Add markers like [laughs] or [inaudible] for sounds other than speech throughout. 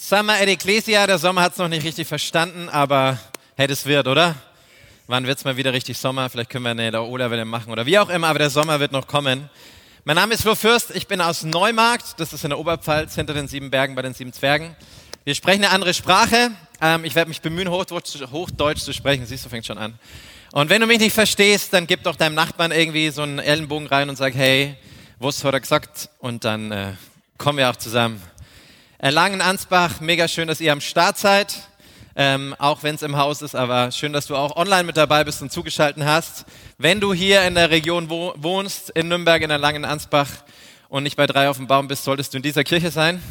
Summer at Ecclesia, der Sommer hat es noch nicht richtig verstanden, aber hey, das wird, oder? Wann wird es mal wieder richtig Sommer? Vielleicht können wir eine der Ola-Welle machen oder wie auch immer, aber der Sommer wird noch kommen. Mein Name ist Flo Fürst, ich bin aus Neumarkt, das ist in der Oberpfalz, hinter den sieben Bergen bei den sieben Zwergen. Wir sprechen eine andere Sprache. Ähm, ich werde mich bemühen, Hochdeutsch, Hochdeutsch zu sprechen. Siehst du, fängt schon an. Und wenn du mich nicht verstehst, dann gib doch deinem Nachbarn irgendwie so einen Ellenbogen rein und sag, hey, was hat er gesagt? Und dann äh, kommen wir auch zusammen. Erlangen Ansbach, mega schön, dass ihr am Start seid, ähm, auch wenn es im Haus ist, aber schön, dass du auch online mit dabei bist und zugeschaltet hast. Wenn du hier in der Region wo wohnst, in Nürnberg, in Erlangen Ansbach und nicht bei drei auf dem Baum bist, solltest du in dieser Kirche sein.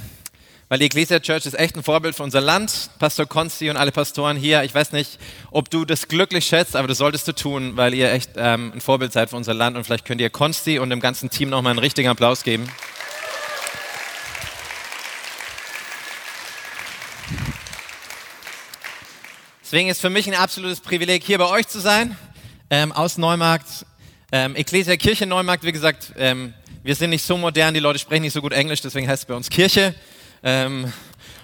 Weil die Ecclesia Church ist echt ein Vorbild für unser Land. Pastor Konsti und alle Pastoren hier. Ich weiß nicht, ob du das glücklich schätzt, aber das solltest du tun, weil ihr echt ähm, ein Vorbild seid für unser Land. Und vielleicht könnt ihr Konsti und dem ganzen Team nochmal einen richtigen Applaus geben. Deswegen ist für mich ein absolutes Privileg, hier bei euch zu sein, ähm, aus Neumarkt. Ähm, Ecclesia Kirche Neumarkt, wie gesagt, ähm, wir sind nicht so modern, die Leute sprechen nicht so gut Englisch, deswegen heißt es bei uns Kirche. Ähm,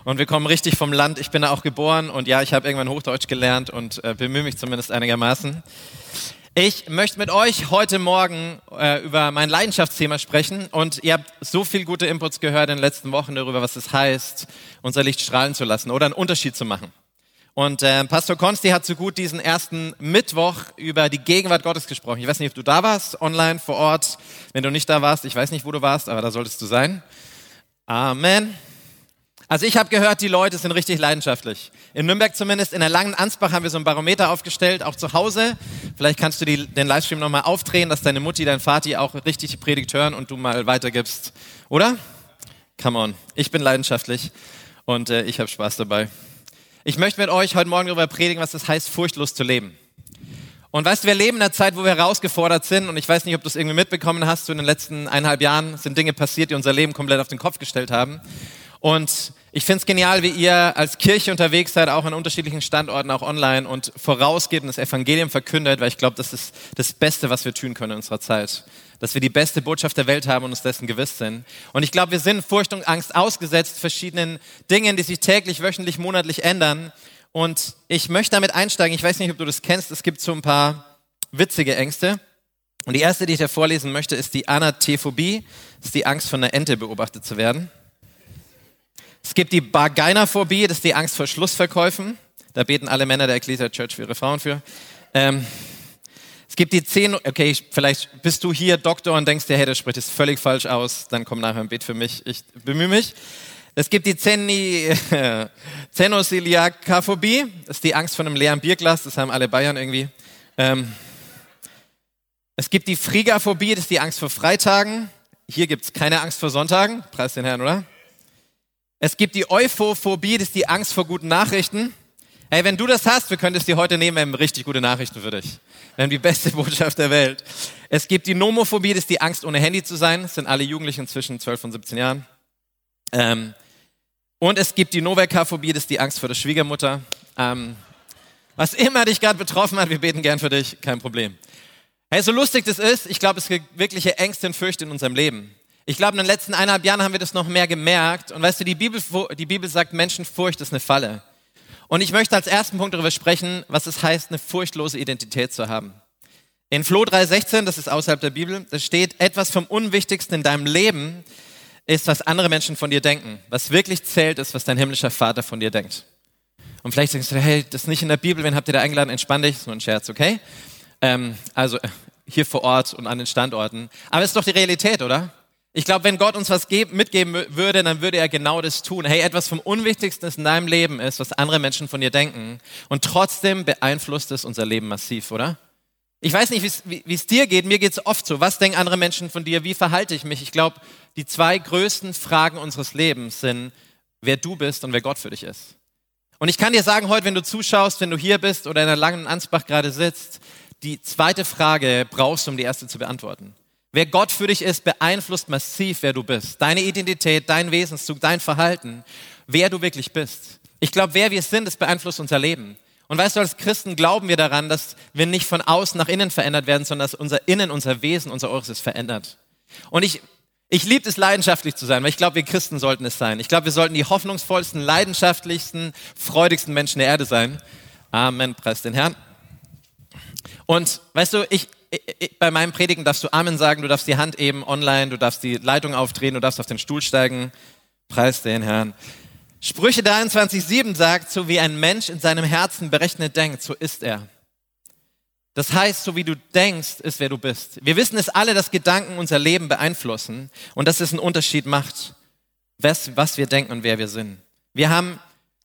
und wir kommen richtig vom Land. Ich bin da auch geboren und ja, ich habe irgendwann Hochdeutsch gelernt und äh, bemühe mich zumindest einigermaßen. Ich möchte mit euch heute Morgen äh, über mein Leidenschaftsthema sprechen und ihr habt so viel gute Inputs gehört in den letzten Wochen darüber, was es heißt, unser Licht strahlen zu lassen oder einen Unterschied zu machen. Und äh, Pastor Konsti hat so gut diesen ersten Mittwoch über die Gegenwart Gottes gesprochen. Ich weiß nicht, ob du da warst, online, vor Ort. Wenn du nicht da warst, ich weiß nicht, wo du warst, aber da solltest du sein. Amen. Also ich habe gehört, die Leute sind richtig leidenschaftlich. In Nürnberg zumindest, in der langen Ansbach haben wir so ein Barometer aufgestellt, auch zu Hause. Vielleicht kannst du die, den Livestream nochmal aufdrehen, dass deine Mutti, dein Vati auch richtig die Predigt hören und du mal weitergibst. Oder? Come on. Ich bin leidenschaftlich und äh, ich habe Spaß dabei. Ich möchte mit euch heute Morgen darüber predigen, was es heißt, furchtlos zu leben. Und weißt du, wir leben in einer Zeit, wo wir herausgefordert sind und ich weiß nicht, ob du es irgendwie mitbekommen hast, so in den letzten eineinhalb Jahren sind Dinge passiert, die unser Leben komplett auf den Kopf gestellt haben. Und ich finde es genial, wie ihr als Kirche unterwegs seid, auch an unterschiedlichen Standorten, auch online und vorausgeht und das Evangelium verkündet, weil ich glaube, das ist das Beste, was wir tun können in unserer Zeit. Dass wir die beste Botschaft der Welt haben und uns dessen gewiss sind. Und ich glaube, wir sind Furcht und Angst ausgesetzt, verschiedenen Dingen, die sich täglich, wöchentlich, monatlich ändern. Und ich möchte damit einsteigen. Ich weiß nicht, ob du das kennst. Es gibt so ein paar witzige Ängste. Und die erste, die ich dir vorlesen möchte, ist die Anatephobie. Das ist die Angst, von einer Ente beobachtet zu werden. Es gibt die Bargainaphobie, das ist die Angst vor Schlussverkäufen. Da beten alle Männer der Ecclesia Church für ihre Frauen für. Ähm, es gibt die zehn, okay, vielleicht bist du hier Doktor und denkst dir, hey, das spricht es völlig falsch aus, dann komm nachher und bet für mich, ich bemühe mich. Es gibt die Zeni, [laughs] das ist die Angst vor einem leeren Bierglas, das haben alle Bayern irgendwie. Ähm, es gibt die Frigaphobie, das ist die Angst vor Freitagen. Hier gibt es keine Angst vor Sonntagen, preis den Herrn, oder? Es gibt die Euphophobie, das ist die Angst vor guten Nachrichten. Hey, wenn du das hast, wir können es dir heute nehmen, wir haben richtig gute Nachrichten für dich. Wir haben die beste [laughs] Botschaft der Welt. Es gibt die Nomophobie, das ist die Angst, ohne Handy zu sein. Das sind alle Jugendlichen zwischen 12 und 17 Jahren. Ähm, und es gibt die Novekaphobie, das ist die Angst vor der Schwiegermutter. Ähm, was immer dich gerade betroffen hat, wir beten gern für dich, kein Problem. Hey, so lustig das ist, ich glaube, es gibt wirkliche Ängste und Fürchte in unserem Leben. Ich glaube, in den letzten eineinhalb Jahren haben wir das noch mehr gemerkt. Und weißt du, die Bibel, die Bibel sagt, Menschenfurcht ist eine Falle. Und ich möchte als ersten Punkt darüber sprechen, was es heißt, eine furchtlose Identität zu haben. In Floh 3,16, das ist außerhalb der Bibel, da steht, etwas vom Unwichtigsten in deinem Leben ist, was andere Menschen von dir denken. Was wirklich zählt, ist, was dein himmlischer Vater von dir denkt. Und vielleicht denkst du, hey, das ist nicht in der Bibel, wen habt ihr da eingeladen? Entspann dich, ist nur ein Scherz, okay? Ähm, also hier vor Ort und an den Standorten. Aber es ist doch die Realität, oder? Ich glaube, wenn Gott uns was mitgeben würde, dann würde er genau das tun. Hey, etwas vom Unwichtigsten in deinem Leben ist, was andere Menschen von dir denken. Und trotzdem beeinflusst es unser Leben massiv, oder? Ich weiß nicht, wie es dir geht. Mir geht es oft so. Was denken andere Menschen von dir? Wie verhalte ich mich? Ich glaube, die zwei größten Fragen unseres Lebens sind, wer du bist und wer Gott für dich ist. Und ich kann dir sagen, heute, wenn du zuschaust, wenn du hier bist oder in der langen Ansbach gerade sitzt, die zweite Frage brauchst du, um die erste zu beantworten. Wer Gott für dich ist, beeinflusst massiv, wer du bist. Deine Identität, dein Wesenszug, dein Verhalten, wer du wirklich bist. Ich glaube, wer wir sind, das beeinflusst unser Leben. Und weißt du, als Christen glauben wir daran, dass wir nicht von außen nach innen verändert werden, sondern dass unser Innen, unser Wesen, unser Äußeres verändert. Und ich, Ich liebe es, leidenschaftlich zu sein, weil ich glaube, wir Christen sollten es sein. Ich glaube, wir sollten die hoffnungsvollsten, leidenschaftlichsten, freudigsten Menschen der Erde sein. Amen, preis den Herrn. Und weißt du, ich, bei meinem Predigen darfst du Amen sagen, du darfst die Hand eben online, du darfst die Leitung aufdrehen, du darfst auf den Stuhl steigen. Preis den Herrn. Sprüche 23,7 sagt, so wie ein Mensch in seinem Herzen berechnet denkt, so ist er. Das heißt, so wie du denkst, ist wer du bist. Wir wissen es alle, dass Gedanken unser Leben beeinflussen und dass es einen Unterschied macht, was, was wir denken und wer wir sind. Wir haben,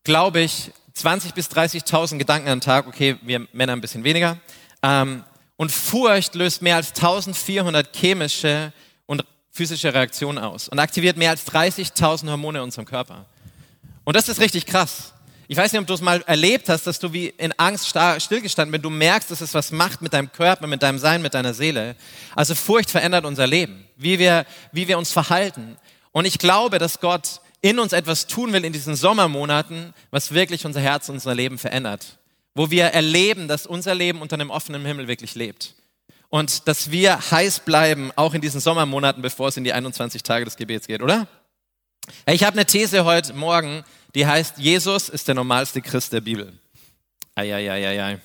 glaube ich, 20 bis 30.000 Gedanken am Tag. Okay, wir Männer ein bisschen weniger. Ähm, und Furcht löst mehr als 1400 chemische und physische Reaktionen aus und aktiviert mehr als 30.000 Hormone in unserem Körper. Und das ist richtig krass. Ich weiß nicht, ob du es mal erlebt hast, dass du wie in Angst stillgestanden bist. Du merkst, dass es was macht mit deinem Körper, mit deinem Sein, mit deiner Seele. Also Furcht verändert unser Leben, wie wir, wie wir uns verhalten. Und ich glaube, dass Gott in uns etwas tun will in diesen Sommermonaten, was wirklich unser Herz, unser Leben verändert. Wo wir erleben, dass unser Leben unter einem offenen Himmel wirklich lebt. Und dass wir heiß bleiben, auch in diesen Sommermonaten, bevor es in die 21 Tage des Gebets geht, oder? Ich habe eine These heute Morgen, die heißt, Jesus ist der normalste Christ der Bibel. Eieieiei.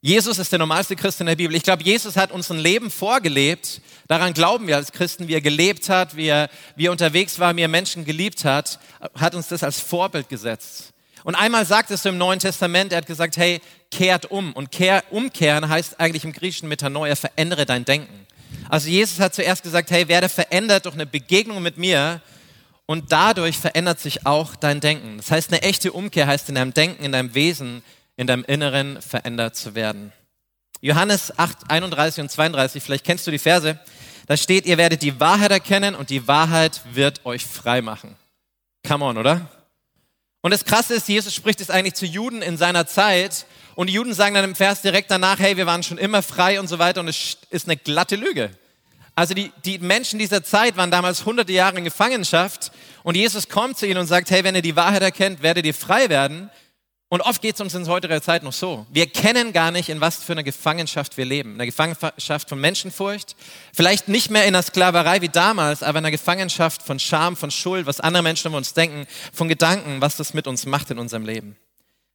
Jesus ist der normalste Christ in der Bibel. Ich glaube, Jesus hat uns ein Leben vorgelebt. Daran glauben wir als Christen, wie er gelebt hat, wie er, wie er unterwegs war, wie er Menschen geliebt hat, hat uns das als Vorbild gesetzt. Und einmal sagt es im Neuen Testament, er hat gesagt, hey, kehrt um. Und kehr, umkehren heißt eigentlich im Griechischen Metanoia, verändere dein Denken. Also Jesus hat zuerst gesagt, hey, werde verändert durch eine Begegnung mit mir und dadurch verändert sich auch dein Denken. Das heißt, eine echte Umkehr heißt in deinem Denken, in deinem Wesen, in deinem Inneren verändert zu werden. Johannes 8, 31 und 32, vielleicht kennst du die Verse. Da steht, ihr werdet die Wahrheit erkennen und die Wahrheit wird euch frei machen. Come on, oder? Und das Krasse ist, Jesus spricht es eigentlich zu Juden in seiner Zeit und die Juden sagen dann im Vers direkt danach, hey, wir waren schon immer frei und so weiter und es ist eine glatte Lüge. Also die, die Menschen dieser Zeit waren damals hunderte Jahre in Gefangenschaft und Jesus kommt zu ihnen und sagt, hey, wenn ihr die Wahrheit erkennt, werdet ihr frei werden. Und oft geht es uns in heutiger Zeit noch so. Wir kennen gar nicht, in was für einer Gefangenschaft wir leben. Eine Gefangenschaft von Menschenfurcht. Vielleicht nicht mehr in der Sklaverei wie damals, aber in einer Gefangenschaft von Scham, von Schuld, was andere Menschen über uns denken, von Gedanken, was das mit uns macht in unserem Leben.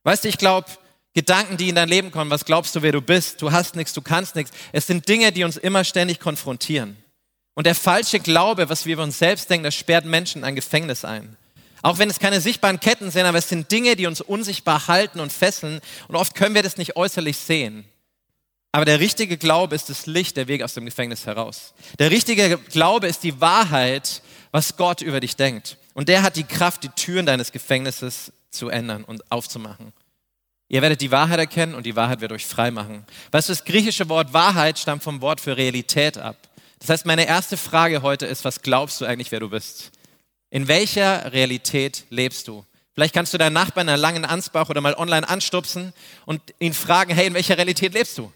Weißt du, ich glaube, Gedanken, die in dein Leben kommen, was glaubst du, wer du bist? Du hast nichts, du kannst nichts. Es sind Dinge, die uns immer ständig konfrontieren. Und der falsche Glaube, was wir über uns selbst denken, das sperrt Menschen ein Gefängnis ein. Auch wenn es keine sichtbaren Ketten sind, aber es sind Dinge, die uns unsichtbar halten und fesseln. Und oft können wir das nicht äußerlich sehen. Aber der richtige Glaube ist das Licht, der Weg aus dem Gefängnis heraus. Der richtige Glaube ist die Wahrheit, was Gott über dich denkt. Und der hat die Kraft, die Türen deines Gefängnisses zu ändern und aufzumachen. Ihr werdet die Wahrheit erkennen und die Wahrheit wird euch frei machen. Weißt du, das griechische Wort Wahrheit stammt vom Wort für Realität ab. Das heißt, meine erste Frage heute ist, was glaubst du eigentlich, wer du bist? In welcher Realität lebst du? Vielleicht kannst du deinen Nachbarn in einer langen Ansbach oder mal online anstupsen und ihn fragen, hey, in welcher Realität lebst du?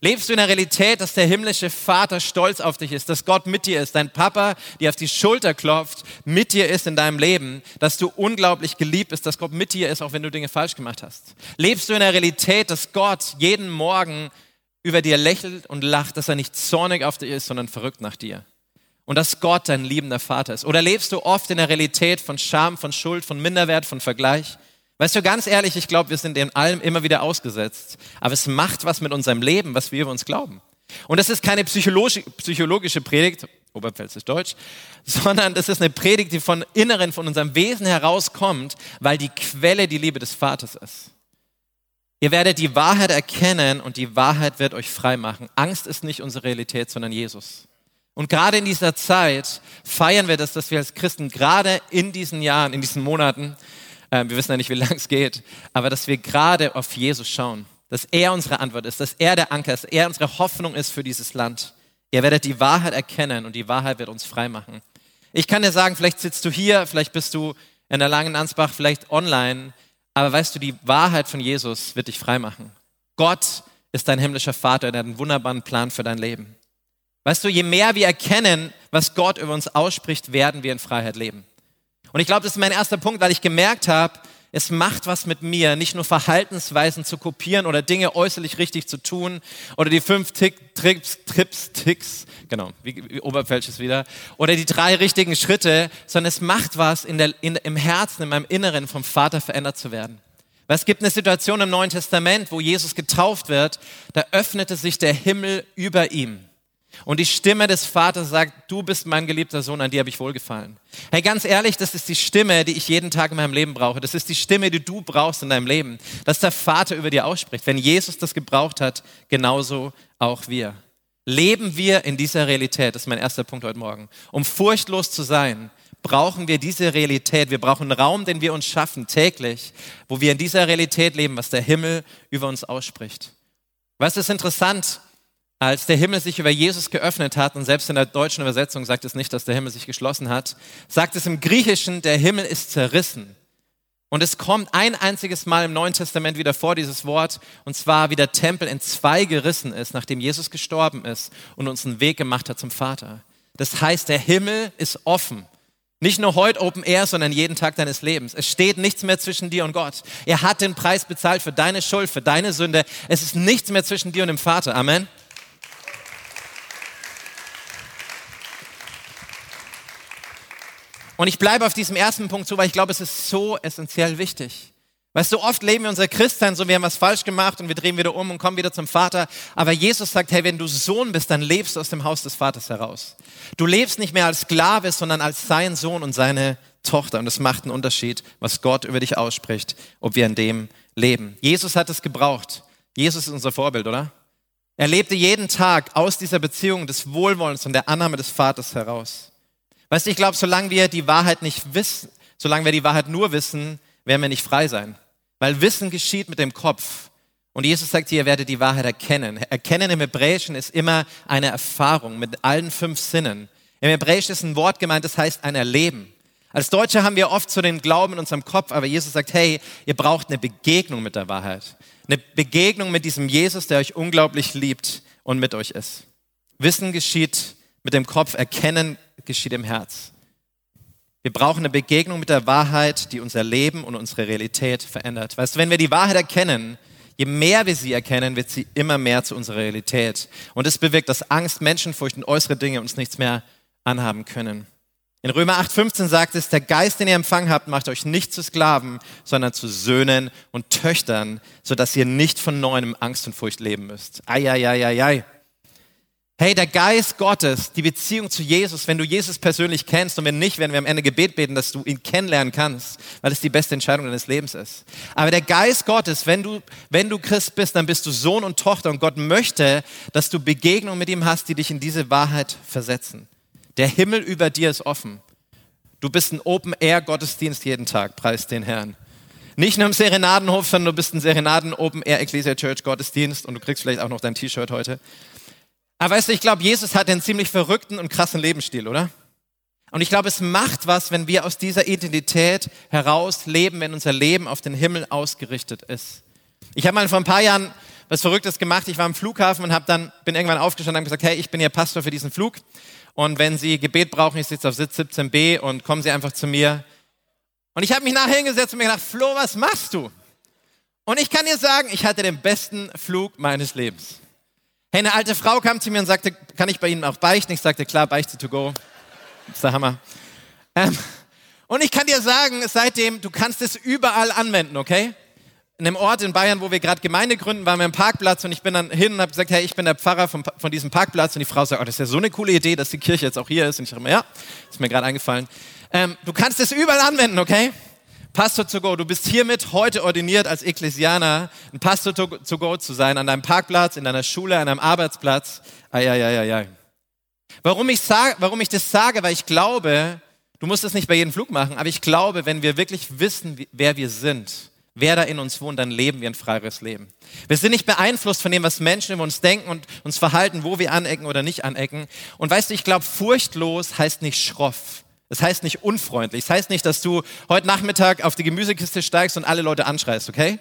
Lebst du in der Realität, dass der himmlische Vater stolz auf dich ist, dass Gott mit dir ist, dein Papa dir auf die Schulter klopft, mit dir ist in deinem Leben, dass du unglaublich geliebt bist, dass Gott mit dir ist, auch wenn du Dinge falsch gemacht hast? Lebst du in der Realität, dass Gott jeden Morgen über dir lächelt und lacht, dass er nicht zornig auf dich ist, sondern verrückt nach dir? Und dass Gott dein liebender Vater ist? Oder lebst du oft in der Realität von Scham, von Schuld, von Minderwert, von Vergleich? Weißt du, ganz ehrlich, ich glaube, wir sind in allem immer wieder ausgesetzt. Aber es macht was mit unserem Leben, was wir über uns glauben. Und das ist keine psychologische Predigt, Oberpfälzisch Deutsch, [laughs] sondern das ist eine Predigt, die von Inneren, von unserem Wesen herauskommt, weil die Quelle die Liebe des Vaters ist. Ihr werdet die Wahrheit erkennen und die Wahrheit wird euch frei machen. Angst ist nicht unsere Realität, sondern Jesus. Und gerade in dieser Zeit feiern wir das, dass wir als Christen gerade in diesen Jahren, in diesen Monaten ähm, wir wissen ja nicht, wie lange es geht, aber dass wir gerade auf Jesus schauen, dass er unsere Antwort ist, dass er der Anker ist, er unsere Hoffnung ist für dieses Land. Ihr werdet die Wahrheit erkennen und die Wahrheit wird uns frei machen. Ich kann dir sagen, vielleicht sitzt du hier, vielleicht bist du in der langen Ansbach, vielleicht online, aber weißt du, die Wahrheit von Jesus wird dich frei machen. Gott ist dein himmlischer Vater, der hat einen wunderbaren Plan für dein Leben. Weißt du, je mehr wir erkennen, was Gott über uns ausspricht, werden wir in Freiheit leben. Und ich glaube, das ist mein erster Punkt, weil ich gemerkt habe, Es macht was mit mir, nicht nur Verhaltensweisen zu kopieren oder Dinge äußerlich richtig zu tun oder die fünf Tick, Trips, Trips, Ticks, genau, wie, wie Oberpfälsch ist wieder, oder die drei richtigen Schritte, sondern es macht was in der, in, im Herzen, in meinem Inneren vom Vater verändert zu werden. Weil es gibt eine Situation im Neuen Testament, wo Jesus getauft wird, da öffnete sich der Himmel über ihm. Und die Stimme des Vaters sagt, du bist mein geliebter Sohn, an dir habe ich wohlgefallen. Hey, ganz ehrlich, das ist die Stimme, die ich jeden Tag in meinem Leben brauche. Das ist die Stimme, die du brauchst in deinem Leben, dass der Vater über dir ausspricht. Wenn Jesus das gebraucht hat, genauso auch wir. Leben wir in dieser Realität, das ist mein erster Punkt heute Morgen. Um furchtlos zu sein, brauchen wir diese Realität. Wir brauchen einen Raum, den wir uns schaffen täglich, wo wir in dieser Realität leben, was der Himmel über uns ausspricht. Was ist interessant? Als der Himmel sich über Jesus geöffnet hat, und selbst in der deutschen Übersetzung sagt es nicht, dass der Himmel sich geschlossen hat, sagt es im Griechischen, der Himmel ist zerrissen. Und es kommt ein einziges Mal im Neuen Testament wieder vor, dieses Wort, und zwar wie der Tempel in zwei gerissen ist, nachdem Jesus gestorben ist und uns einen Weg gemacht hat zum Vater. Das heißt, der Himmel ist offen. Nicht nur heute Open Air, sondern jeden Tag deines Lebens. Es steht nichts mehr zwischen dir und Gott. Er hat den Preis bezahlt für deine Schuld, für deine Sünde. Es ist nichts mehr zwischen dir und dem Vater. Amen. Und ich bleibe auf diesem ersten Punkt zu, weil ich glaube, es ist so essentiell wichtig. Weil so oft leben wir unser Christsein so, wir haben was falsch gemacht und wir drehen wieder um und kommen wieder zum Vater. Aber Jesus sagt, hey, wenn du Sohn bist, dann lebst du aus dem Haus des Vaters heraus. Du lebst nicht mehr als Sklave, sondern als sein Sohn und seine Tochter. Und es macht einen Unterschied, was Gott über dich ausspricht, ob wir in dem leben. Jesus hat es gebraucht. Jesus ist unser Vorbild, oder? Er lebte jeden Tag aus dieser Beziehung des Wohlwollens und der Annahme des Vaters heraus. Weißt du, ich glaube, solange wir die Wahrheit nicht wissen, solange wir die Wahrheit nur wissen, werden wir nicht frei sein. Weil Wissen geschieht mit dem Kopf. Und Jesus sagt hier, ihr werdet die Wahrheit erkennen. Erkennen im Hebräischen ist immer eine Erfahrung mit allen fünf Sinnen. Im Hebräischen ist ein Wort gemeint, das heißt ein Erleben. Als Deutsche haben wir oft so den Glauben in unserem Kopf, aber Jesus sagt, hey, ihr braucht eine Begegnung mit der Wahrheit. Eine Begegnung mit diesem Jesus, der euch unglaublich liebt und mit euch ist. Wissen geschieht mit dem Kopf, Erkennen geschieht im Herz. Wir brauchen eine Begegnung mit der Wahrheit, die unser Leben und unsere Realität verändert. Weißt du, wenn wir die Wahrheit erkennen, je mehr wir sie erkennen, wird sie immer mehr zu unserer Realität. Und es bewirkt, dass Angst, Menschenfurcht und äußere Dinge uns nichts mehr anhaben können. In Römer 8,15 sagt es, der Geist, den ihr empfangen habt, macht euch nicht zu Sklaven, sondern zu Söhnen und Töchtern, sodass ihr nicht von neuem Angst und Furcht leben müsst. Eieieiei. Hey, der Geist Gottes, die Beziehung zu Jesus, wenn du Jesus persönlich kennst und wenn nicht, werden wir am Ende Gebet beten, dass du ihn kennenlernen kannst, weil es die beste Entscheidung deines Lebens ist. Aber der Geist Gottes, wenn du, wenn du Christ bist, dann bist du Sohn und Tochter und Gott möchte, dass du Begegnungen mit ihm hast, die dich in diese Wahrheit versetzen. Der Himmel über dir ist offen. Du bist ein Open-Air-Gottesdienst jeden Tag, preis den Herrn. Nicht nur im Serenadenhof, sondern du bist ein Serenaden-Open-Air-Ecclesia-Church-Gottesdienst und du kriegst vielleicht auch noch dein T-Shirt heute. Aber weißt du, ich glaube, Jesus hat einen ziemlich verrückten und krassen Lebensstil, oder? Und ich glaube, es macht was, wenn wir aus dieser Identität heraus leben, wenn unser Leben auf den Himmel ausgerichtet ist. Ich habe mal vor ein paar Jahren was Verrücktes gemacht. Ich war am Flughafen und habe dann bin irgendwann aufgestanden und gesagt, hey, ich bin Ihr Pastor für diesen Flug. Und wenn Sie Gebet brauchen, ich sitze auf Sitz 17b und kommen Sie einfach zu mir. Und ich habe mich nachher hingesetzt und mir gedacht, Flo, was machst du? Und ich kann dir sagen, ich hatte den besten Flug meines Lebens. Hey, eine alte Frau kam zu mir und sagte, kann ich bei Ihnen auch beichten? Ich sagte, klar, beichte to go. Das ist der Hammer. Ähm, und ich kann dir sagen, seitdem, du kannst es überall anwenden, okay? In einem Ort in Bayern, wo wir gerade Gemeinde gründen, waren wir im Parkplatz und ich bin dann hin und habe gesagt, hey, ich bin der Pfarrer von, von diesem Parkplatz. Und die Frau sagt, oh, das ist ja so eine coole Idee, dass die Kirche jetzt auch hier ist. Und ich sage, ja, ist mir gerade eingefallen. Ähm, du kannst es überall anwenden, okay? Pastor to go. Du bist hiermit heute ordiniert als Ekklesianer, ein Pastor to go zu sein, an deinem Parkplatz, in deiner Schule, an deinem Arbeitsplatz. Eieieiei. Warum ich, sag, warum ich das sage, weil ich glaube, du musst das nicht bei jedem Flug machen, aber ich glaube, wenn wir wirklich wissen, wer wir sind, wer da in uns wohnt, dann leben wir ein freieres Leben. Wir sind nicht beeinflusst von dem, was Menschen über uns denken und uns verhalten, wo wir anecken oder nicht anecken. Und weißt du, ich glaube, furchtlos heißt nicht schroff. Das heißt nicht unfreundlich. Das heißt nicht, dass du heute Nachmittag auf die Gemüsekiste steigst und alle Leute anschreist, okay?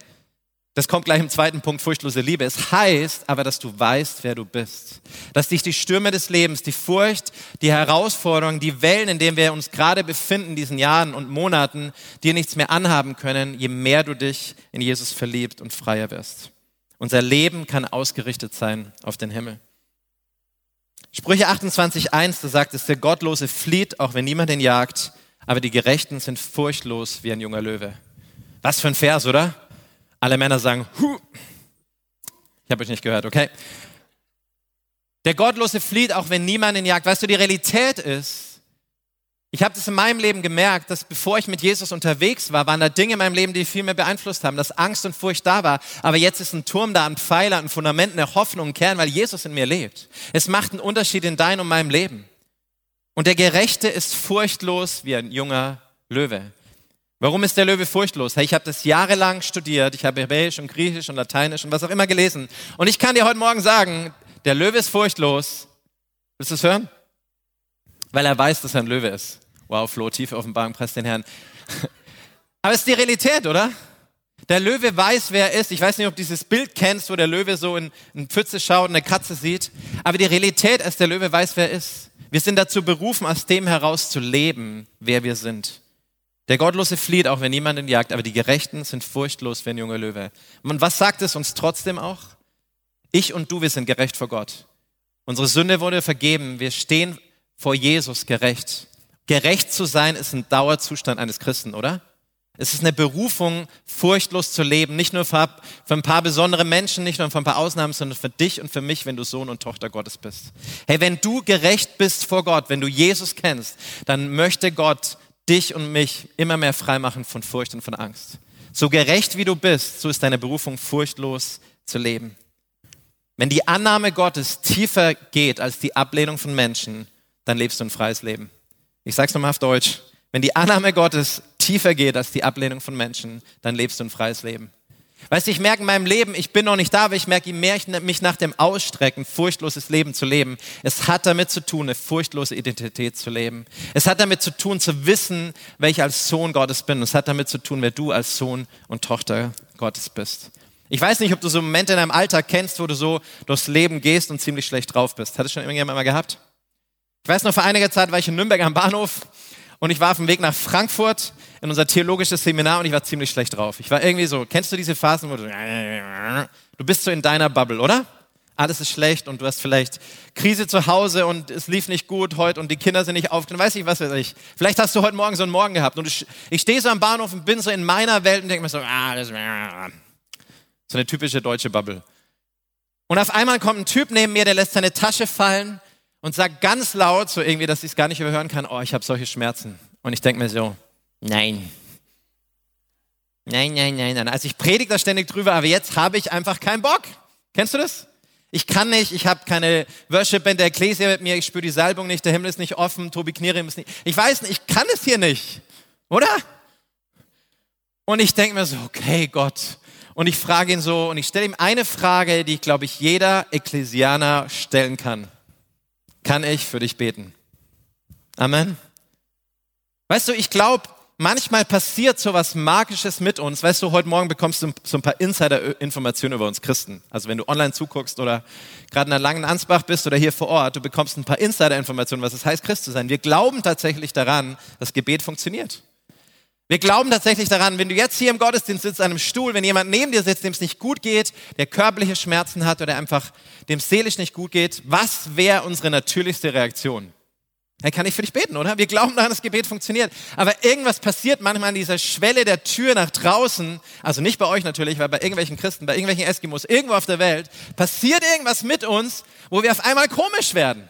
Das kommt gleich im zweiten Punkt, furchtlose Liebe. Es heißt aber, dass du weißt, wer du bist. Dass dich die Stürme des Lebens, die Furcht, die Herausforderungen, die Wellen, in denen wir uns gerade befinden, diesen Jahren und Monaten, dir nichts mehr anhaben können, je mehr du dich in Jesus verliebt und freier wirst. Unser Leben kann ausgerichtet sein auf den Himmel. Sprüche 28.1, da sagt es, der Gottlose flieht, auch wenn niemand ihn jagt, aber die Gerechten sind furchtlos wie ein junger Löwe. Was für ein Vers, oder? Alle Männer sagen, Hu. ich habe euch nicht gehört, okay? Der Gottlose flieht, auch wenn niemand ihn jagt. Weißt du, die Realität ist, ich habe das in meinem Leben gemerkt, dass bevor ich mit Jesus unterwegs war, waren da Dinge in meinem Leben, die viel mehr beeinflusst haben, dass Angst und Furcht da war. Aber jetzt ist ein Turm da, ein Pfeiler, ein Fundament, eine Hoffnung, ein Kern, weil Jesus in mir lebt. Es macht einen Unterschied in deinem und meinem Leben. Und der Gerechte ist furchtlos wie ein junger Löwe. Warum ist der Löwe furchtlos? Hey, ich habe das jahrelang studiert, ich habe Hebräisch und Griechisch und Lateinisch und was auch immer gelesen. Und ich kann dir heute Morgen sagen, der Löwe ist furchtlos. Willst du es hören? Weil er weiß, dass er ein Löwe ist. Wow, Flo, tiefe Offenbarung, presst den Herrn. [laughs] Aber es ist die Realität, oder? Der Löwe weiß, wer er ist. Ich weiß nicht, ob du dieses Bild kennst, wo der Löwe so in eine Pfütze schaut und eine Katze sieht. Aber die Realität ist, der Löwe weiß, wer er ist. Wir sind dazu berufen, aus dem heraus zu leben, wer wir sind. Der Gottlose flieht, auch wenn niemand ihn jagt, aber die Gerechten sind furchtlos wie ein junger Löwe. Und was sagt es uns trotzdem auch? Ich und du, wir sind gerecht vor Gott. Unsere Sünde wurde vergeben. Wir stehen vor Jesus gerecht. Gerecht zu sein ist ein Dauerzustand eines Christen, oder? Es ist eine Berufung, furchtlos zu leben. Nicht nur für, ein paar besondere Menschen, nicht nur für ein paar Ausnahmen, sondern für dich und für mich, wenn du Sohn und Tochter Gottes bist. Hey, wenn du gerecht bist vor Gott, wenn du Jesus kennst, dann möchte Gott dich und mich immer mehr freimachen von Furcht und von Angst. So gerecht wie du bist, so ist deine Berufung furchtlos zu leben. Wenn die Annahme Gottes tiefer geht als die Ablehnung von Menschen, dann lebst du ein freies Leben. Ich sage es nochmal auf Deutsch. Wenn die Annahme Gottes tiefer geht als die Ablehnung von Menschen, dann lebst du ein freies Leben. Weißt du, ich merke in meinem Leben, ich bin noch nicht da, aber ich merke, je mehr ich mich nach dem Ausstrecken, furchtloses Leben zu leben, es hat damit zu tun, eine furchtlose Identität zu leben. Es hat damit zu tun, zu wissen, wer ich als Sohn Gottes bin. Es hat damit zu tun, wer du als Sohn und Tochter Gottes bist. Ich weiß nicht, ob du so Momente in deinem Alltag kennst, wo du so durchs Leben gehst und ziemlich schlecht drauf bist. Hat es schon irgendjemand mal gehabt? Ich weiß noch, vor einiger Zeit war ich in Nürnberg am Bahnhof und ich war auf dem Weg nach Frankfurt in unser theologisches Seminar und ich war ziemlich schlecht drauf. Ich war irgendwie so, kennst du diese Phasen, wo du, du bist so in deiner Bubble, oder? Alles ist schlecht und du hast vielleicht Krise zu Hause und es lief nicht gut heute und die Kinder sind nicht aufgenommen. Weiß ich, was weiß ich. Vielleicht hast du heute Morgen so einen Morgen gehabt und ich, ich stehe so am Bahnhof und bin so in meiner Welt und denke mir so, ah, das ist so eine typische deutsche Bubble. Und auf einmal kommt ein Typ neben mir, der lässt seine Tasche fallen und sagt ganz laut, so irgendwie, dass ich es gar nicht überhören kann, oh, ich habe solche Schmerzen. Und ich denke mir so, Nein. Nein, nein, nein, nein. Also ich predige da ständig drüber, aber jetzt habe ich einfach keinen Bock. Kennst du das? Ich kann nicht, ich habe keine Worship-Band der Ecclesia mit mir, ich spüre die Salbung nicht, der Himmel ist nicht offen, Tobi Knierim ist nicht. Ich weiß nicht, ich kann es hier nicht. Oder? Und ich denke mir so, okay, Gott. Und ich frage ihn so, und ich stelle ihm eine Frage, die, glaube ich, jeder Ekklesianer stellen kann. Kann ich für dich beten? Amen. Weißt du, ich glaube, manchmal passiert so was Magisches mit uns. Weißt du, heute Morgen bekommst du so ein paar Insider-Informationen über uns Christen. Also wenn du online zuguckst oder gerade in der langen Ansbach bist oder hier vor Ort, du bekommst ein paar Insider-Informationen, was es heißt, Christ zu sein. Wir glauben tatsächlich daran, dass Gebet funktioniert. Wir glauben tatsächlich daran, wenn du jetzt hier im Gottesdienst sitzt, an einem Stuhl, wenn jemand neben dir sitzt, dem es nicht gut geht, der körperliche Schmerzen hat oder einfach dem seelisch nicht gut geht, was wäre unsere natürlichste Reaktion? Er kann ich für dich beten, oder? Wir glauben daran, dass Gebet funktioniert. Aber irgendwas passiert manchmal an dieser Schwelle der Tür nach draußen, also nicht bei euch natürlich, weil bei irgendwelchen Christen, bei irgendwelchen Eskimos, irgendwo auf der Welt, passiert irgendwas mit uns, wo wir auf einmal komisch werden.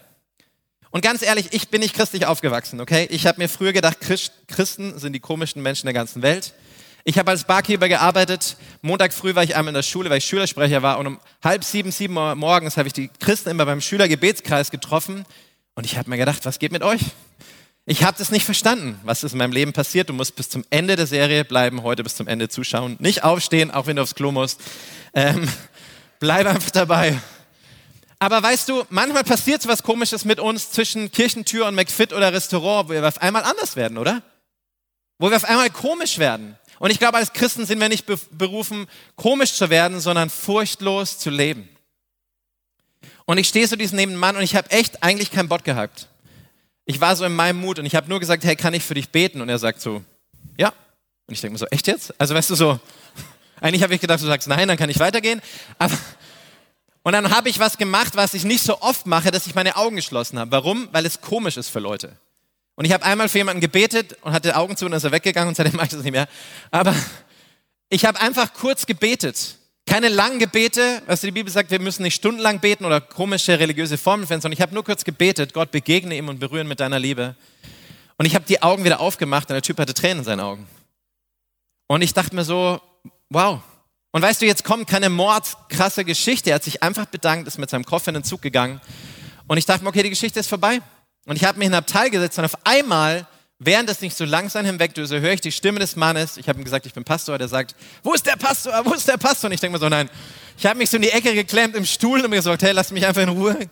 Und ganz ehrlich, ich bin nicht christlich aufgewachsen, okay? Ich habe mir früher gedacht, Christen sind die komischen Menschen der ganzen Welt. Ich habe als Barkeeper gearbeitet. Montag früh war ich einmal in der Schule, weil ich Schülersprecher war. Und um halb sieben, sieben Uhr morgens habe ich die Christen immer beim Schülergebetskreis getroffen. Und ich habe mir gedacht, was geht mit euch? Ich habe das nicht verstanden, was ist in meinem Leben passiert. Du musst bis zum Ende der Serie bleiben, heute bis zum Ende zuschauen. Nicht aufstehen, auch wenn du aufs Klo musst. Ähm, bleib einfach dabei. Aber weißt du, manchmal passiert so was Komisches mit uns zwischen Kirchentür und McFit oder Restaurant, wo wir auf einmal anders werden, oder? Wo wir auf einmal komisch werden. Und ich glaube, als Christen sind wir nicht berufen, komisch zu werden, sondern furchtlos zu leben. Und ich stehe so diesen neben Mann und ich habe echt eigentlich keinen Bock gehabt. Ich war so in meinem Mut und ich habe nur gesagt, hey, kann ich für dich beten? Und er sagt so, ja. Und ich denke mir so, echt jetzt? Also weißt du so, [laughs] eigentlich habe ich gedacht, du sagst nein, dann kann ich weitergehen. Aber und dann habe ich was gemacht, was ich nicht so oft mache, dass ich meine Augen geschlossen habe. Warum? Weil es komisch ist für Leute. Und ich habe einmal für jemanden gebetet und hatte Augen zu und ist er weggegangen und seitdem mache ich das nicht mehr. Aber ich habe einfach kurz gebetet. Keine langen Gebete, was die Bibel sagt, wir müssen nicht stundenlang beten oder komische religiöse Formeln finden, sondern ich habe nur kurz gebetet, Gott begegne ihm und berühren mit deiner Liebe. Und ich habe die Augen wieder aufgemacht und der Typ hatte Tränen in seinen Augen. Und ich dachte mir so, wow. Und weißt du, jetzt kommt keine mordkrasse Geschichte. Er hat sich einfach bedankt, ist mit seinem Koffer in den Zug gegangen. Und ich dachte mir, okay, die Geschichte ist vorbei. Und ich habe mich in ein Abteil gesetzt und auf einmal, während es nicht so langsam hinwegdöse, höre ich die Stimme des Mannes. Ich habe ihm gesagt, ich bin Pastor. Der sagt, wo ist der Pastor? Wo ist der Pastor? Und ich denke mir so, nein. Ich habe mich so in die Ecke geklemmt im Stuhl und mir gesagt, hey, lass mich einfach in Ruhe.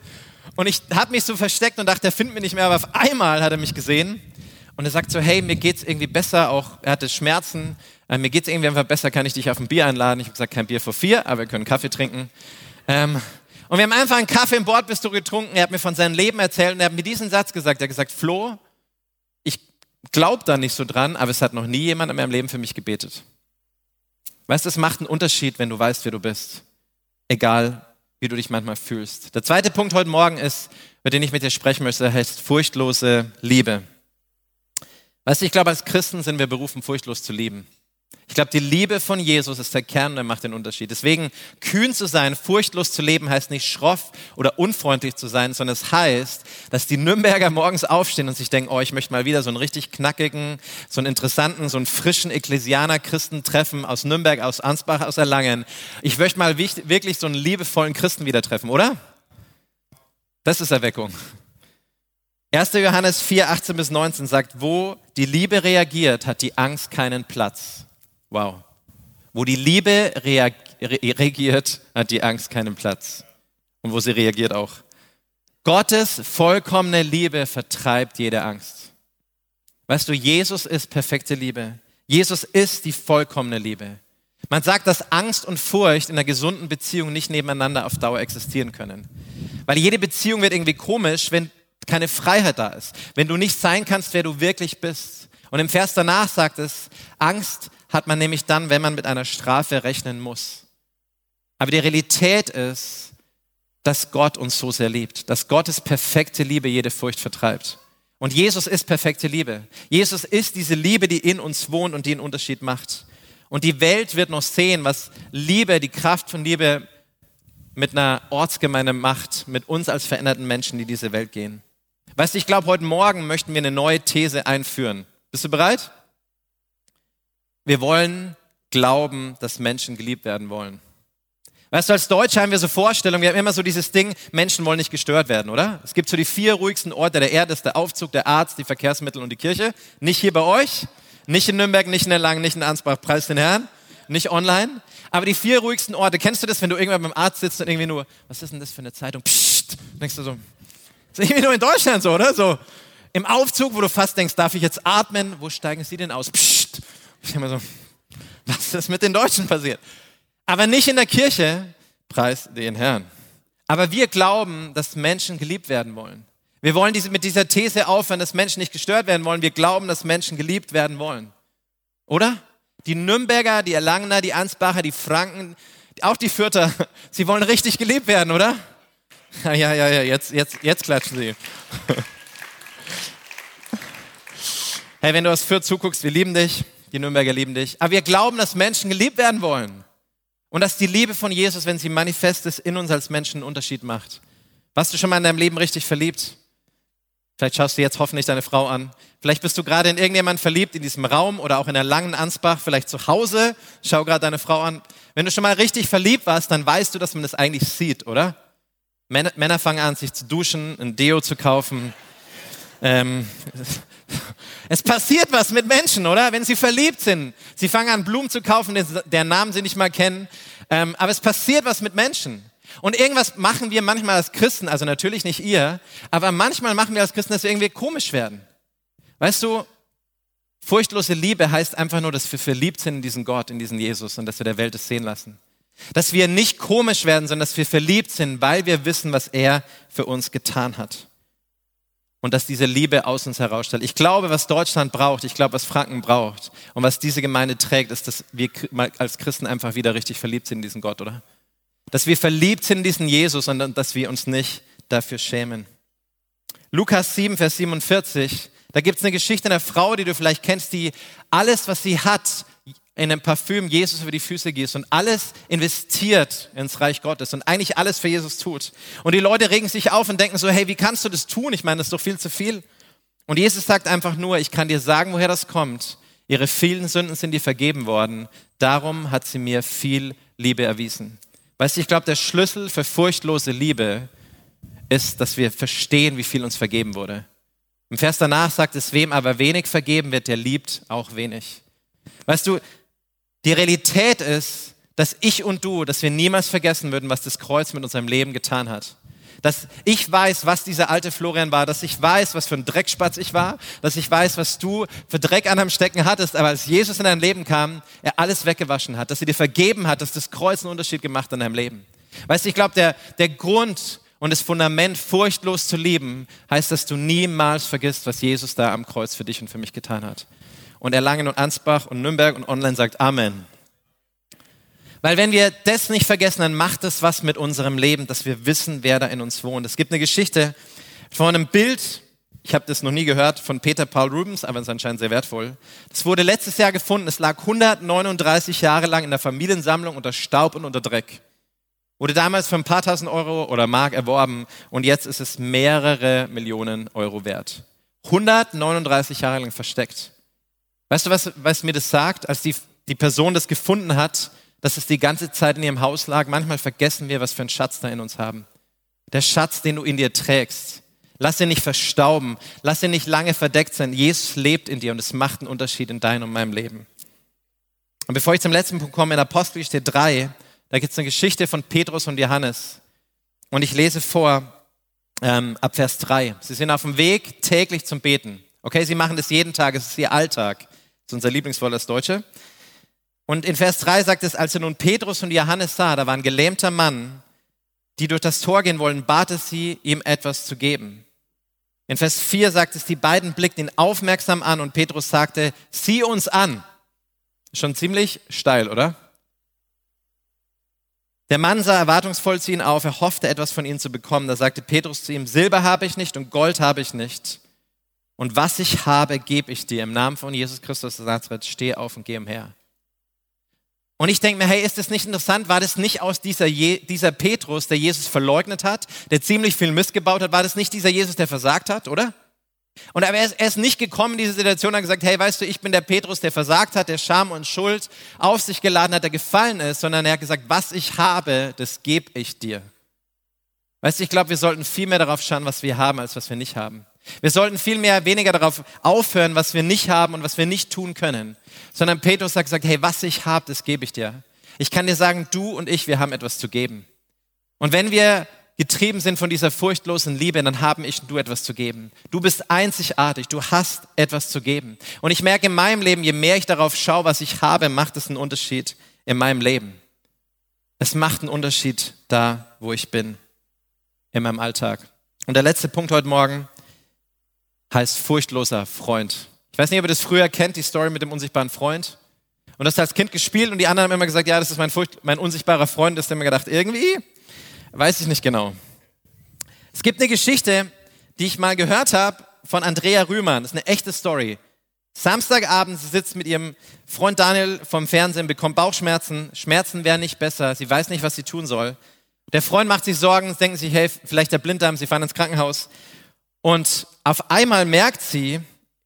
Und ich habe mich so versteckt und dachte, er findet mich nicht mehr. Aber auf einmal hat er mich gesehen und er sagt so, hey, mir geht's irgendwie besser. Auch er hatte Schmerzen. Äh, mir geht's irgendwie einfach besser. Kann ich dich auf ein Bier einladen? Ich habe gesagt, kein Bier vor vier, aber wir können Kaffee trinken. Ähm, und wir haben einfach einen Kaffee im Bordbistro getrunken. Er hat mir von seinem Leben erzählt und er hat mir diesen Satz gesagt. Er hat gesagt, Flo, ich glaube da nicht so dran, aber es hat noch nie jemand in meinem Leben für mich gebetet. Weißt du, es macht einen Unterschied, wenn du weißt, wer du bist. Egal, wie du dich manchmal fühlst. Der zweite Punkt heute Morgen ist, über den ich mit dir sprechen möchte, heißt furchtlose Liebe. Weißt du, ich glaube, als Christen sind wir berufen, furchtlos zu lieben. Ich glaube, die Liebe von Jesus ist der Kern, der macht den Unterschied. Deswegen kühn zu sein, furchtlos zu leben, heißt nicht schroff oder unfreundlich zu sein, sondern es heißt, dass die Nürnberger morgens aufstehen und sich denken, oh, ich möchte mal wieder so einen richtig knackigen, so einen interessanten, so einen frischen Ekklesianer-Christen treffen aus Nürnberg, aus Ansbach, aus Erlangen. Ich möchte mal wirklich so einen liebevollen Christen wieder treffen, oder? Das ist Erweckung. 1. Johannes 4, 18 bis 19 sagt, wo die Liebe reagiert, hat die Angst keinen Platz. Wow. Wo die Liebe reagiert, hat die Angst keinen Platz. Und wo sie reagiert auch. Gottes vollkommene Liebe vertreibt jede Angst. Weißt du, Jesus ist perfekte Liebe. Jesus ist die vollkommene Liebe. Man sagt, dass Angst und Furcht in einer gesunden Beziehung nicht nebeneinander auf Dauer existieren können. Weil jede Beziehung wird irgendwie komisch, wenn keine Freiheit da ist. Wenn du nicht sein kannst, wer du wirklich bist. Und im Vers danach sagt es, Angst hat man nämlich dann, wenn man mit einer Strafe rechnen muss. Aber die Realität ist, dass Gott uns so sehr liebt, dass Gottes perfekte Liebe jede Furcht vertreibt. Und Jesus ist perfekte Liebe. Jesus ist diese Liebe, die in uns wohnt und die einen Unterschied macht. Und die Welt wird noch sehen, was Liebe, die Kraft von Liebe mit einer Ortsgemeinde macht, mit uns als veränderten Menschen, die diese Welt gehen. Weißt du, ich glaube, heute Morgen möchten wir eine neue These einführen. Bist du bereit? Wir wollen glauben, dass Menschen geliebt werden wollen. Weißt du, als Deutsche haben wir so Vorstellungen, wir haben immer so dieses Ding, Menschen wollen nicht gestört werden, oder? Es gibt so die vier ruhigsten Orte der Erde, ist der Aufzug, der Arzt, die Verkehrsmittel und die Kirche. Nicht hier bei euch, nicht in Nürnberg, nicht in Erlangen, nicht in Ansbach, preis den Herrn, nicht online. Aber die vier ruhigsten Orte, kennst du das, wenn du irgendwann beim Arzt sitzt und irgendwie nur, was ist denn das für eine Zeitung? Psst, denkst du so, das ist irgendwie nur in Deutschland so, oder? So, im Aufzug, wo du fast denkst, darf ich jetzt atmen? Wo steigen sie denn aus? Psst, ich immer so, was ist mit den Deutschen passiert? Aber nicht in der Kirche, preis den Herrn. Aber wir glauben, dass Menschen geliebt werden wollen. Wir wollen diese, mit dieser These aufhören, dass Menschen nicht gestört werden wollen. Wir glauben, dass Menschen geliebt werden wollen. Oder? Die Nürnberger, die Erlangener, die Ansbacher, die Franken, auch die Fürther, [laughs] sie wollen richtig geliebt werden, oder? Ja, ja, ja, jetzt, jetzt, jetzt klatschen sie. Hey, wenn du aus Fürth zuguckst, wir lieben dich. Die Nürnberger lieben dich. Aber wir glauben, dass Menschen geliebt werden wollen. Und dass die Liebe von Jesus, wenn sie manifest ist, in uns als Menschen einen Unterschied macht. Warst du schon mal in deinem Leben richtig verliebt? Vielleicht schaust du jetzt hoffentlich deine Frau an. Vielleicht bist du gerade in irgendjemanden verliebt in diesem Raum oder auch in der langen Ansbach, vielleicht zu Hause. Schau gerade deine Frau an. Wenn du schon mal richtig verliebt warst, dann weißt du, dass man das eigentlich sieht, oder? Männer fangen an, sich zu duschen, ein Deo zu kaufen. Ähm, [laughs] es passiert was mit Menschen, oder? Wenn sie verliebt sind. Sie fangen an, Blumen zu kaufen, deren Namen sie nicht mal kennen. Ähm, aber es passiert was mit Menschen. Und irgendwas machen wir manchmal als Christen, also natürlich nicht ihr, aber manchmal machen wir als Christen, dass wir irgendwie komisch werden. Weißt du, Furchtlose Liebe heißt einfach nur, dass wir verliebt sind in diesen Gott, in diesen Jesus und dass wir der Welt es sehen lassen. Dass wir nicht komisch werden, sondern dass wir verliebt sind, weil wir wissen, was er für uns getan hat. Und dass diese Liebe aus uns herausstellt. Ich glaube, was Deutschland braucht, ich glaube, was Franken braucht und was diese Gemeinde trägt, ist, dass wir als Christen einfach wieder richtig verliebt sind in diesen Gott, oder? Dass wir verliebt sind in diesen Jesus und dass wir uns nicht dafür schämen. Lukas 7, Vers 47, da gibt es eine Geschichte einer Frau, die du vielleicht kennst, die alles, was sie hat, in einem Parfüm Jesus über die Füße gießt und alles investiert ins Reich Gottes und eigentlich alles für Jesus tut. Und die Leute regen sich auf und denken so, hey, wie kannst du das tun? Ich meine, das ist doch viel zu viel. Und Jesus sagt einfach nur, ich kann dir sagen, woher das kommt. Ihre vielen Sünden sind dir vergeben worden. Darum hat sie mir viel Liebe erwiesen. Weißt du, ich glaube, der Schlüssel für furchtlose Liebe ist, dass wir verstehen, wie viel uns vergeben wurde. Im Vers danach sagt es, wem aber wenig vergeben wird, der liebt auch wenig. Weißt du, die Realität ist, dass ich und du, dass wir niemals vergessen würden, was das Kreuz mit unserem Leben getan hat. Dass ich weiß, was dieser alte Florian war, dass ich weiß, was für ein Dreckspatz ich war, dass ich weiß, was du für Dreck an deinem Stecken hattest, aber als Jesus in dein Leben kam, er alles weggewaschen hat, dass er dir vergeben hat, dass das Kreuz einen Unterschied gemacht hat in deinem Leben. Weißt du, ich glaube, der, der Grund, und das Fundament, furchtlos zu lieben, heißt, dass du niemals vergisst, was Jesus da am Kreuz für dich und für mich getan hat. Und Erlangen und Ansbach und Nürnberg und online sagt Amen. Weil wenn wir das nicht vergessen, dann macht es was mit unserem Leben, dass wir wissen, wer da in uns wohnt. Es gibt eine Geschichte von einem Bild, ich habe das noch nie gehört, von Peter Paul Rubens, aber es ist anscheinend sehr wertvoll. Das wurde letztes Jahr gefunden. Es lag 139 Jahre lang in der Familiensammlung unter Staub und unter Dreck. Wurde damals für ein paar tausend Euro oder Mark erworben und jetzt ist es mehrere Millionen Euro wert. 139 Jahre lang versteckt. Weißt du, was, was mir das sagt? Als die, die Person das gefunden hat, dass es die ganze Zeit in ihrem Haus lag, manchmal vergessen wir, was für einen Schatz da in uns haben. Der Schatz, den du in dir trägst. Lass ihn nicht verstauben. Lass ihn nicht lange verdeckt sein. Jesus lebt in dir und es macht einen Unterschied in deinem und meinem Leben. Und bevor ich zum letzten Punkt komme, in Apostelgeschichte 3, da gibt es eine Geschichte von Petrus und Johannes. Und ich lese vor ähm, ab Vers 3. Sie sind auf dem Weg täglich zum Beten. Okay, sie machen das jeden Tag, es ist ihr Alltag. Das ist unser Lieblingswort als Deutsche. Und in Vers 3 sagt es, als er nun Petrus und Johannes sah, da war ein gelähmter Mann, die durch das Tor gehen wollen, bat es sie, ihm etwas zu geben. In Vers 4 sagt es, die beiden blickten ihn aufmerksam an und Petrus sagte, sieh uns an. Schon ziemlich steil, oder? Der Mann sah erwartungsvoll zu ihnen auf, er hoffte etwas von ihnen zu bekommen. Da sagte Petrus zu ihm, Silber habe ich nicht und Gold habe ich nicht. Und was ich habe, gebe ich dir. Im Namen von Jesus Christus Nazareth, steh auf und geh umher. Und ich denke mir, hey, ist das nicht interessant? War das nicht aus dieser, Je dieser Petrus, der Jesus verleugnet hat, der ziemlich viel Mist gebaut hat, war das nicht dieser Jesus, der versagt hat, oder? Und er ist, er ist nicht gekommen in diese Situation und hat gesagt, hey, weißt du, ich bin der Petrus, der versagt hat, der Scham und Schuld auf sich geladen hat, der gefallen ist, sondern er hat gesagt, was ich habe, das gebe ich dir. Weißt du, ich glaube, wir sollten viel mehr darauf schauen, was wir haben, als was wir nicht haben. Wir sollten viel mehr weniger darauf aufhören, was wir nicht haben und was wir nicht tun können, sondern Petrus hat gesagt, hey, was ich habe, das gebe ich dir. Ich kann dir sagen, du und ich, wir haben etwas zu geben. Und wenn wir getrieben sind von dieser furchtlosen Liebe, dann haben ich und du etwas zu geben. Du bist einzigartig, du hast etwas zu geben. Und ich merke in meinem Leben, je mehr ich darauf schaue, was ich habe, macht es einen Unterschied in meinem Leben. Es macht einen Unterschied da, wo ich bin, in meinem Alltag. Und der letzte Punkt heute Morgen heißt furchtloser Freund. Ich weiß nicht, ob ihr das früher kennt, die Story mit dem unsichtbaren Freund. Und das als Kind gespielt und die anderen haben immer gesagt, ja, das ist mein, Furcht, mein unsichtbarer Freund. Das haben mir gedacht, irgendwie Weiß ich nicht genau. Es gibt eine Geschichte, die ich mal gehört habe von Andrea Rühmann. Das ist eine echte Story. Samstagabend, sie sitzt mit ihrem Freund Daniel vom Fernsehen, bekommt Bauchschmerzen. Schmerzen wären nicht besser. Sie weiß nicht, was sie tun soll. Der Freund macht sich Sorgen, denken sich, hey, vielleicht der Blinddarm, sie fahren ins Krankenhaus. Und auf einmal merkt sie,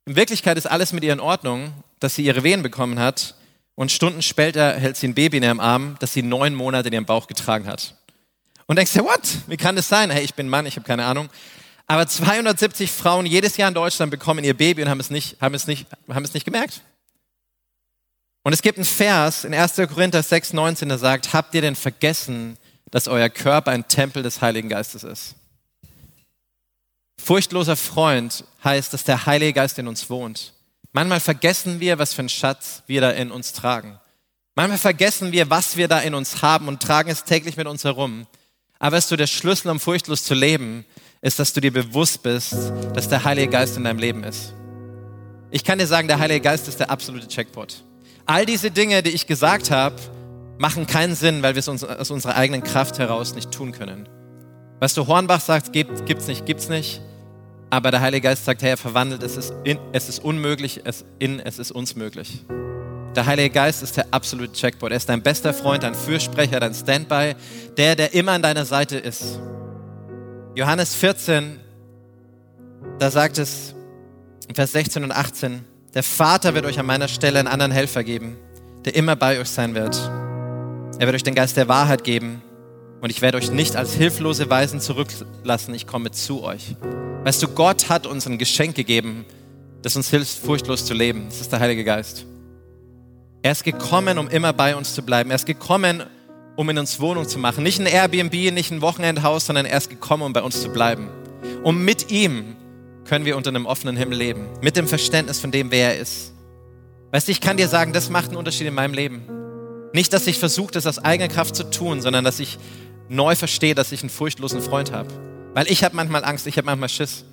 in Wirklichkeit ist alles mit ihr in Ordnung, dass sie ihre Wehen bekommen hat. Und Stunden später hält sie ein Baby in ihrem Arm, das sie neun Monate in ihrem Bauch getragen hat. Und denkst dir, what? Wie kann das sein? Hey, ich bin Mann, ich habe keine Ahnung. Aber 270 Frauen jedes Jahr in Deutschland bekommen ihr Baby und haben es nicht, haben es nicht, haben es nicht gemerkt. Und es gibt einen Vers in 1. Korinther 6, 19, der sagt, habt ihr denn vergessen, dass euer Körper ein Tempel des Heiligen Geistes ist? Furchtloser Freund heißt, dass der Heilige Geist in uns wohnt. Manchmal vergessen wir, was für einen Schatz wir da in uns tragen. Manchmal vergessen wir, was wir da in uns haben und tragen es täglich mit uns herum. Aber weißt du, der Schlüssel, um furchtlos zu leben, ist, dass du dir bewusst bist, dass der Heilige Geist in deinem Leben ist. Ich kann dir sagen, der Heilige Geist ist der absolute Checkpot. All diese Dinge, die ich gesagt habe, machen keinen Sinn, weil wir es uns aus unserer eigenen Kraft heraus nicht tun können. Weißt du, Hornbach sagt, gibt, gibt's nicht, gibt's nicht. Aber der Heilige Geist sagt, hey, er verwandelt, es ist, in, es ist unmöglich, es in, es ist uns möglich. Der Heilige Geist ist der absolute Checkpoint. Er ist dein bester Freund, dein Fürsprecher, dein Standby, der, der immer an deiner Seite ist. Johannes 14, da sagt es in Vers 16 und 18, der Vater wird euch an meiner Stelle einen anderen Helfer geben, der immer bei euch sein wird. Er wird euch den Geist der Wahrheit geben und ich werde euch nicht als hilflose Weisen zurücklassen, ich komme zu euch. Weißt du, Gott hat uns ein Geschenk gegeben, das uns hilft, furchtlos zu leben. Das ist der Heilige Geist. Er ist gekommen, um immer bei uns zu bleiben. Er ist gekommen, um in uns Wohnung zu machen. Nicht ein Airbnb, nicht ein Wochenendhaus, sondern er ist gekommen, um bei uns zu bleiben. Und mit ihm können wir unter einem offenen Himmel leben. Mit dem Verständnis von dem, wer er ist. Weißt du, ich kann dir sagen, das macht einen Unterschied in meinem Leben. Nicht, dass ich versuche, das aus eigener Kraft zu tun, sondern dass ich neu verstehe, dass ich einen furchtlosen Freund habe. Weil ich habe manchmal Angst, ich habe manchmal Schiss.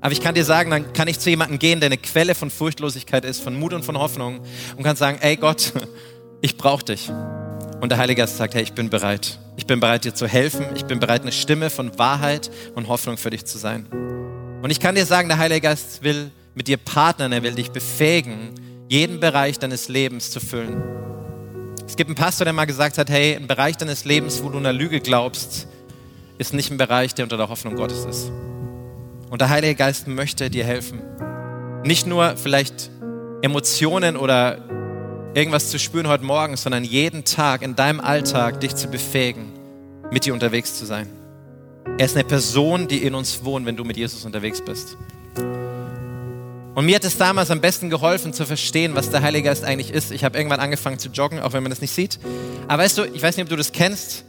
Aber ich kann dir sagen, dann kann ich zu jemandem gehen, der eine Quelle von Furchtlosigkeit ist, von Mut und von Hoffnung und kann sagen, ey Gott, [laughs] ich brauche dich. Und der Heilige Geist sagt, hey, ich bin bereit. Ich bin bereit, dir zu helfen. Ich bin bereit, eine Stimme von Wahrheit und Hoffnung für dich zu sein. Und ich kann dir sagen, der Heilige Geist will mit dir partnern, er will dich befähigen, jeden Bereich deines Lebens zu füllen. Es gibt einen Pastor, der mal gesagt hat, hey, ein Bereich deines Lebens, wo du einer Lüge glaubst, ist nicht ein Bereich, der unter der Hoffnung Gottes ist. Und der Heilige Geist möchte dir helfen. Nicht nur vielleicht Emotionen oder irgendwas zu spüren heute Morgen, sondern jeden Tag in deinem Alltag dich zu befähigen, mit dir unterwegs zu sein. Er ist eine Person, die in uns wohnt, wenn du mit Jesus unterwegs bist. Und mir hat es damals am besten geholfen zu verstehen, was der Heilige Geist eigentlich ist. Ich habe irgendwann angefangen zu joggen, auch wenn man das nicht sieht. Aber weißt du, ich weiß nicht, ob du das kennst.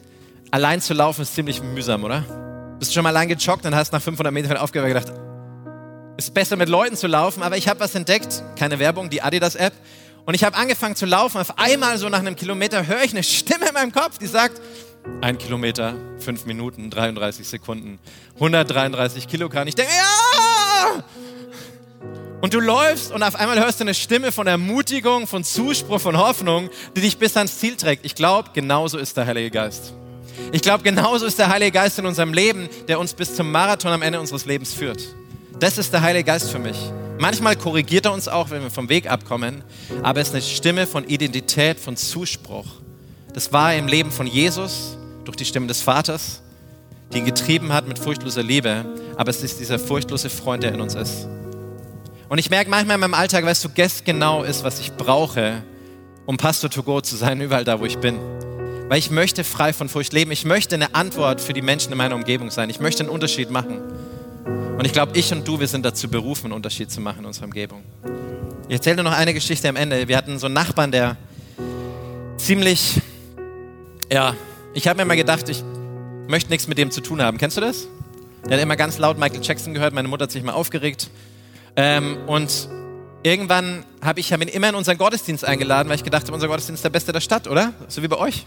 Allein zu laufen ist ziemlich mühsam, oder? Bist du schon mal allein gejoggt und hast nach 500 Metern aufgehört und gedacht, ist besser mit Leuten zu laufen. Aber ich habe was entdeckt, keine Werbung, die Adidas-App. Und ich habe angefangen zu laufen. Auf einmal, so nach einem Kilometer, höre ich eine Stimme in meinem Kopf, die sagt, ein Kilometer, fünf Minuten, 33 Sekunden, 133 Kilogramm. Ich denke, ja! Und du läufst und auf einmal hörst du eine Stimme von Ermutigung, von Zuspruch, von Hoffnung, die dich bis ans Ziel trägt. Ich glaube, genauso ist der Heilige Geist. Ich glaube, genauso ist der Heilige Geist in unserem Leben, der uns bis zum Marathon am Ende unseres Lebens führt. Das ist der Heilige Geist für mich. Manchmal korrigiert er uns auch, wenn wir vom Weg abkommen, aber es ist eine Stimme von Identität, von Zuspruch. Das war im Leben von Jesus durch die Stimme des Vaters, die ihn getrieben hat mit furchtloser Liebe, aber es ist dieser furchtlose Freund, der in uns ist. Und ich merke manchmal in meinem Alltag, weißt du, Guest genau ist, was ich brauche, um Pastor to go zu sein, überall da, wo ich bin. Weil ich möchte frei von Furcht leben. Ich möchte eine Antwort für die Menschen in meiner Umgebung sein. Ich möchte einen Unterschied machen. Und ich glaube, ich und du, wir sind dazu berufen, einen Unterschied zu machen in unserer Umgebung. Ich erzähle dir noch eine Geschichte am Ende. Wir hatten so einen Nachbarn, der ziemlich, ja, ich habe mir mal gedacht, ich möchte nichts mit dem zu tun haben. Kennst du das? Der hat immer ganz laut Michael Jackson gehört. Meine Mutter hat sich mal aufgeregt. Ähm, und irgendwann habe ich hab ihn immer in unseren Gottesdienst eingeladen, weil ich gedacht habe, unser Gottesdienst ist der beste der Stadt, oder? So wie bei euch.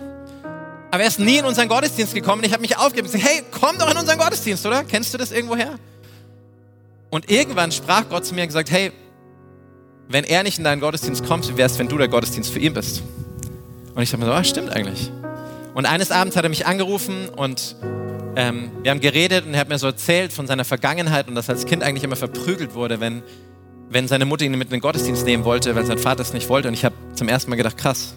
Aber er ist nie in unseren Gottesdienst gekommen und ich habe mich aufgegeben und gesagt, hey, komm doch in unseren Gottesdienst, oder? Kennst du das irgendwoher? Und irgendwann sprach Gott zu mir und gesagt, hey, wenn er nicht in deinen Gottesdienst kommt, wie wäre es, wenn du der Gottesdienst für ihn bist? Und ich dachte mir so, ah, stimmt eigentlich. Und eines Abends hat er mich angerufen und ähm, wir haben geredet und er hat mir so erzählt von seiner Vergangenheit und dass er als Kind eigentlich immer verprügelt wurde, wenn, wenn seine Mutter ihn mit in den Gottesdienst nehmen wollte, weil sein Vater es nicht wollte. Und ich habe zum ersten Mal gedacht, krass.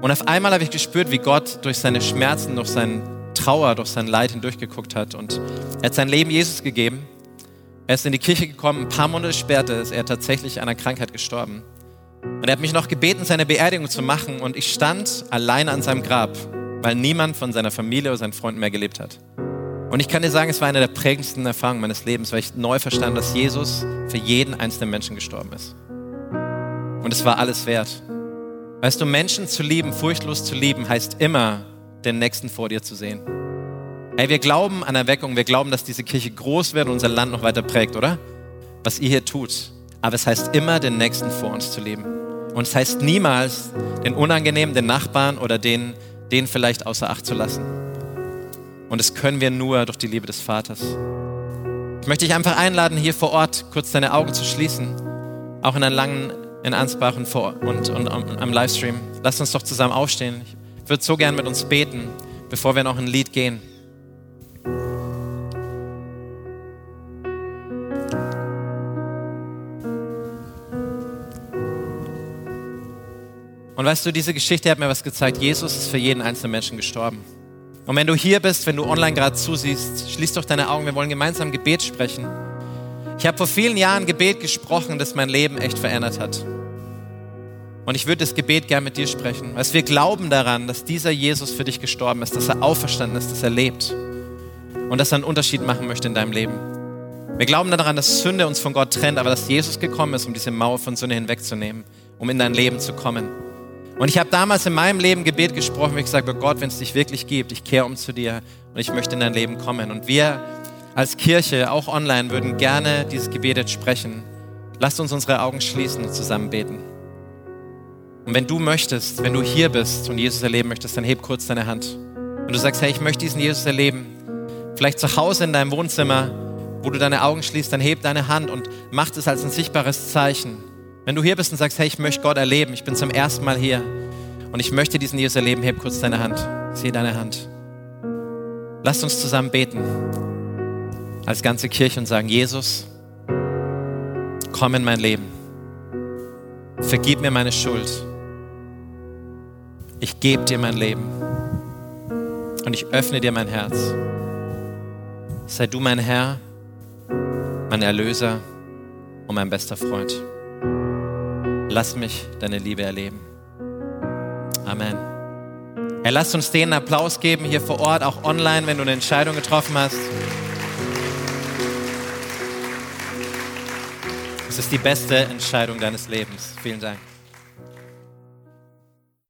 Und auf einmal habe ich gespürt, wie Gott durch seine Schmerzen, durch seine Trauer, durch sein Leid hindurchgeguckt hat. Und er hat sein Leben Jesus gegeben. Er ist in die Kirche gekommen, ein paar Monate später ist er tatsächlich an einer Krankheit gestorben. Und er hat mich noch gebeten, seine Beerdigung zu machen. Und ich stand alleine an seinem Grab weil niemand von seiner Familie oder seinen Freunden mehr gelebt hat. Und ich kann dir sagen, es war eine der prägendsten Erfahrungen meines Lebens, weil ich neu verstand, dass Jesus für jeden einzelnen Menschen gestorben ist. Und es war alles wert. Weißt du, Menschen zu lieben, furchtlos zu lieben, heißt immer, den Nächsten vor dir zu sehen. Hey, wir glauben an Erweckung, wir glauben, dass diese Kirche groß wird und unser Land noch weiter prägt, oder? Was ihr hier tut. Aber es heißt immer, den Nächsten vor uns zu lieben. Und es heißt niemals, den Unangenehmen, den Nachbarn oder den, den vielleicht außer Acht zu lassen. Und das können wir nur durch die Liebe des Vaters. Ich möchte dich einfach einladen, hier vor Ort kurz deine Augen zu schließen. Auch in einer langen in Ansbach und, vor, und, und, und am Livestream. Lass uns doch zusammen aufstehen. Ich würde so gern mit uns beten, bevor wir noch ein Lied gehen. Und weißt du, diese Geschichte hat mir was gezeigt. Jesus ist für jeden einzelnen Menschen gestorben. Und wenn du hier bist, wenn du online gerade zusiehst, schließ doch deine Augen. Wir wollen gemeinsam Gebet sprechen. Ich habe vor vielen Jahren Gebet gesprochen, das mein Leben echt verändert hat. Und ich würde das Gebet gern mit dir sprechen, weil wir glauben daran, dass dieser Jesus für dich gestorben ist, dass er auferstanden ist, dass er lebt und dass er einen Unterschied machen möchte in deinem Leben. Wir glauben daran, dass Sünde uns von Gott trennt, aber dass Jesus gekommen ist, um diese Mauer von Sünde hinwegzunehmen, um in dein Leben zu kommen. Und ich habe damals in meinem Leben Gebet gesprochen, wie ich gesagt, oh Gott, wenn es dich wirklich gibt, ich kehre um zu dir und ich möchte in dein Leben kommen. Und wir als Kirche, auch online, würden gerne dieses Gebet jetzt sprechen. Lasst uns unsere Augen schließen und zusammen beten. Und wenn du möchtest, wenn du hier bist und Jesus erleben möchtest, dann heb kurz deine Hand. Und du sagst, hey, ich möchte diesen Jesus erleben. Vielleicht zu Hause in deinem Wohnzimmer, wo du deine Augen schließt, dann heb deine Hand und mach es als ein sichtbares Zeichen. Wenn du hier bist und sagst, hey, ich möchte Gott erleben, ich bin zum ersten Mal hier und ich möchte diesen Jesus erleben, heb kurz deine Hand. Ich deine Hand. Lasst uns zusammen beten als ganze Kirche und sagen, Jesus, komm in mein Leben. Vergib mir meine Schuld. Ich gebe dir mein Leben und ich öffne dir mein Herz. Sei du mein Herr, mein Erlöser und mein bester Freund. Lass mich deine Liebe erleben. Amen. Herr, lasst uns denen Applaus geben hier vor Ort, auch online, wenn du eine Entscheidung getroffen hast. Es ist die beste Entscheidung deines Lebens. Vielen Dank.